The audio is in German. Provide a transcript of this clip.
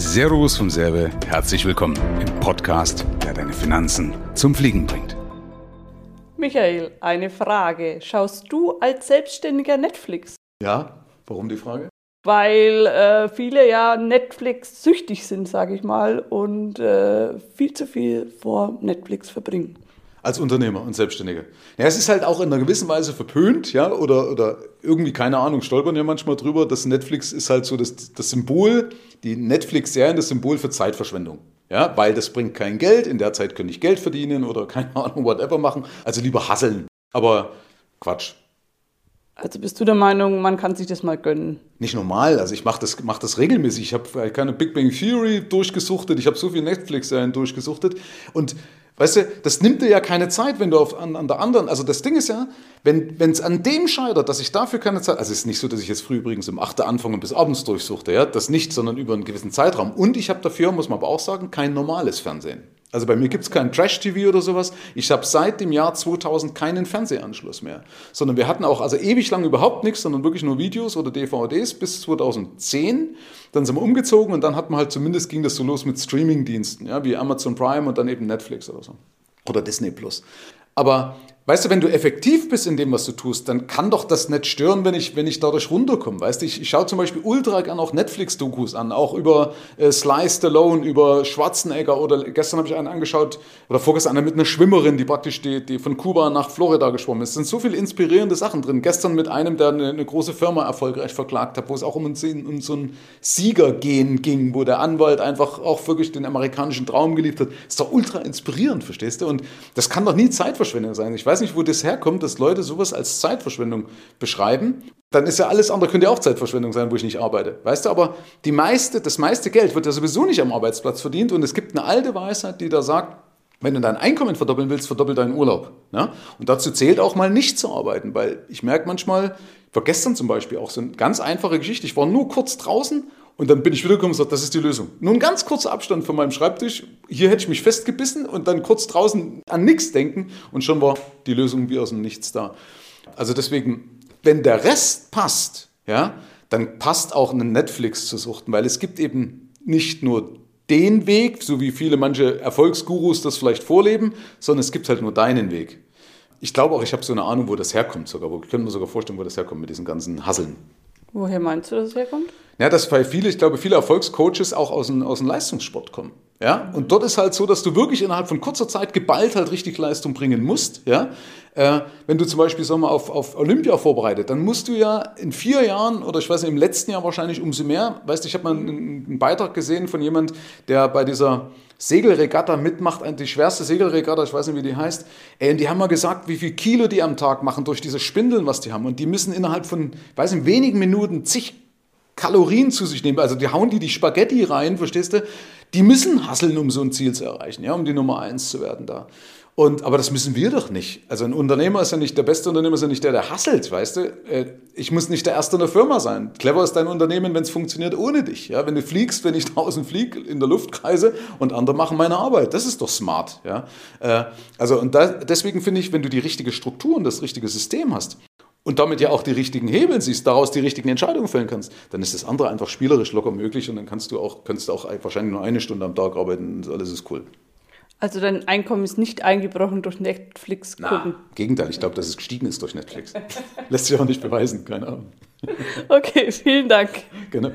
Servus vom Serbe, herzlich willkommen im Podcast, der deine Finanzen zum Fliegen bringt. Michael, eine Frage. Schaust du als Selbstständiger Netflix? Ja, warum die Frage? Weil äh, viele ja Netflix süchtig sind, sage ich mal, und äh, viel zu viel vor Netflix verbringen. Als Unternehmer und Selbstständiger. Ja, es ist halt auch in einer gewissen Weise verpönt, ja, oder, oder irgendwie, keine Ahnung, stolpern ja manchmal drüber, dass Netflix ist halt so das, das Symbol, die Netflix-Serien, das Symbol für Zeitverschwendung. Ja, weil das bringt kein Geld, in der Zeit könnte ich Geld verdienen oder keine Ahnung, whatever machen. Also lieber hasseln. Aber Quatsch. Also bist du der Meinung, man kann sich das mal gönnen? Nicht normal, also ich mache das, mach das regelmäßig. Ich habe keine Big Bang Theory durchgesuchtet, ich habe so viel Netflix-Serien durchgesuchtet und Weißt du, das nimmt dir ja keine Zeit, wenn du auf, an, an der anderen, also das Ding ist ja, wenn es an dem scheitert, dass ich dafür keine Zeit, also es ist nicht so, dass ich jetzt früh übrigens um 8 Uhr anfange und bis abends durchsuchte, ja, das nicht, sondern über einen gewissen Zeitraum. Und ich habe dafür, muss man aber auch sagen, kein normales Fernsehen. Also bei mir gibt es kein Trash-TV oder sowas. Ich habe seit dem Jahr 2000 keinen Fernsehanschluss mehr. Sondern wir hatten auch also ewig lang überhaupt nichts, sondern wirklich nur Videos oder DVDs bis 2010. Dann sind wir umgezogen und dann hat man halt zumindest ging das so los mit Streaming-Diensten, ja, wie Amazon Prime und dann eben Netflix oder so. Oder Disney Plus. Aber Weißt du, wenn du effektiv bist in dem, was du tust, dann kann doch das nicht stören, wenn ich, wenn ich dadurch runterkomme. Weißt du, ich, ich schaue zum Beispiel ultra gern auch Netflix-Dokus an, auch über äh, Sly Stallone, über Schwarzenegger oder gestern habe ich einen angeschaut, oder vorgestern einer mit einer Schwimmerin, die praktisch die, die von Kuba nach Florida geschwommen ist. Es sind so viele inspirierende Sachen drin. Gestern mit einem, der eine, eine große Firma erfolgreich verklagt hat, wo es auch um, ein, um so ein Siegergehen ging, wo der Anwalt einfach auch wirklich den amerikanischen Traum geliebt hat. Ist doch ultra inspirierend, verstehst du? Und das kann doch nie Zeitverschwendung sein. Ich weiß weiß nicht, wo das herkommt, dass Leute sowas als Zeitverschwendung beschreiben. Dann ist ja alles andere, könnte ja auch Zeitverschwendung sein, wo ich nicht arbeite. Weißt du, aber die meiste, das meiste Geld wird ja sowieso nicht am Arbeitsplatz verdient. Und es gibt eine alte Weisheit, die da sagt, wenn du dein Einkommen verdoppeln willst, verdoppel deinen Urlaub. Ja? Und dazu zählt auch mal nicht zu arbeiten, weil ich merke manchmal, vor gestern zum Beispiel auch so eine ganz einfache Geschichte, ich war nur kurz draußen und dann bin ich wiedergekommen und gesagt, das ist die Lösung. Nur ein ganz kurzer Abstand von meinem Schreibtisch. Hier hätte ich mich festgebissen und dann kurz draußen an nichts denken und schon war die Lösung wie aus dem Nichts da. Also deswegen, wenn der Rest passt, ja, dann passt auch eine Netflix zu suchten, weil es gibt eben nicht nur den Weg, so wie viele manche Erfolgsgurus das vielleicht vorleben, sondern es gibt halt nur deinen Weg. Ich glaube auch, ich habe so eine Ahnung, wo das herkommt sogar. Ich könnte mir sogar vorstellen, wo das herkommt mit diesen ganzen Hasseln. Woher meinst du, dass es herkommt? Ja, dass viele, ich glaube, viele Erfolgscoaches auch aus dem, aus dem Leistungssport kommen. Ja, und dort ist halt so, dass du wirklich innerhalb von kurzer Zeit geballt halt richtig Leistung bringen musst. Ja, äh, wenn du zum Beispiel sag mal, auf, auf Olympia vorbereitet, dann musst du ja in vier Jahren oder ich weiß nicht, im letzten Jahr wahrscheinlich umso mehr. Weißt du, ich habe mal einen, einen, Beitrag gesehen von jemand, der bei dieser Segelregatta mitmacht, die schwerste Segelregatta, ich weiß nicht, wie die heißt. Ey, und die haben mal gesagt, wie viel Kilo die am Tag machen durch diese Spindeln, was die haben. Und die müssen innerhalb von, weiß nicht, wenigen Minuten zig Kalorien zu sich nehmen. Also die hauen die die Spaghetti rein, verstehst du? Die müssen hasseln, um so ein Ziel zu erreichen, ja, um die Nummer eins zu werden da. Und, aber das müssen wir doch nicht. Also ein Unternehmer ist ja nicht, der beste Unternehmer ist ja nicht der, der hasselt, weißt du? Äh, ich muss nicht der Erste in der Firma sein. Clever ist dein Unternehmen, wenn es funktioniert ohne dich. Ja? Wenn du fliegst, wenn ich draußen fliege, in der Luft kreise und andere machen meine Arbeit. Das ist doch smart. Ja? Äh, also und da, deswegen finde ich, wenn du die richtige Struktur und das richtige System hast, und damit ja auch die richtigen Hebel siehst, daraus die richtigen Entscheidungen fällen kannst, dann ist das andere einfach spielerisch locker möglich und dann kannst du auch, kannst du auch wahrscheinlich nur eine Stunde am Tag arbeiten und alles ist cool. Also dein Einkommen ist nicht eingebrochen durch Netflix gucken? Na, Gegenteil, ich glaube, dass es gestiegen ist durch Netflix. Lässt sich auch nicht beweisen, keine Ahnung. Okay, vielen Dank. Gerne.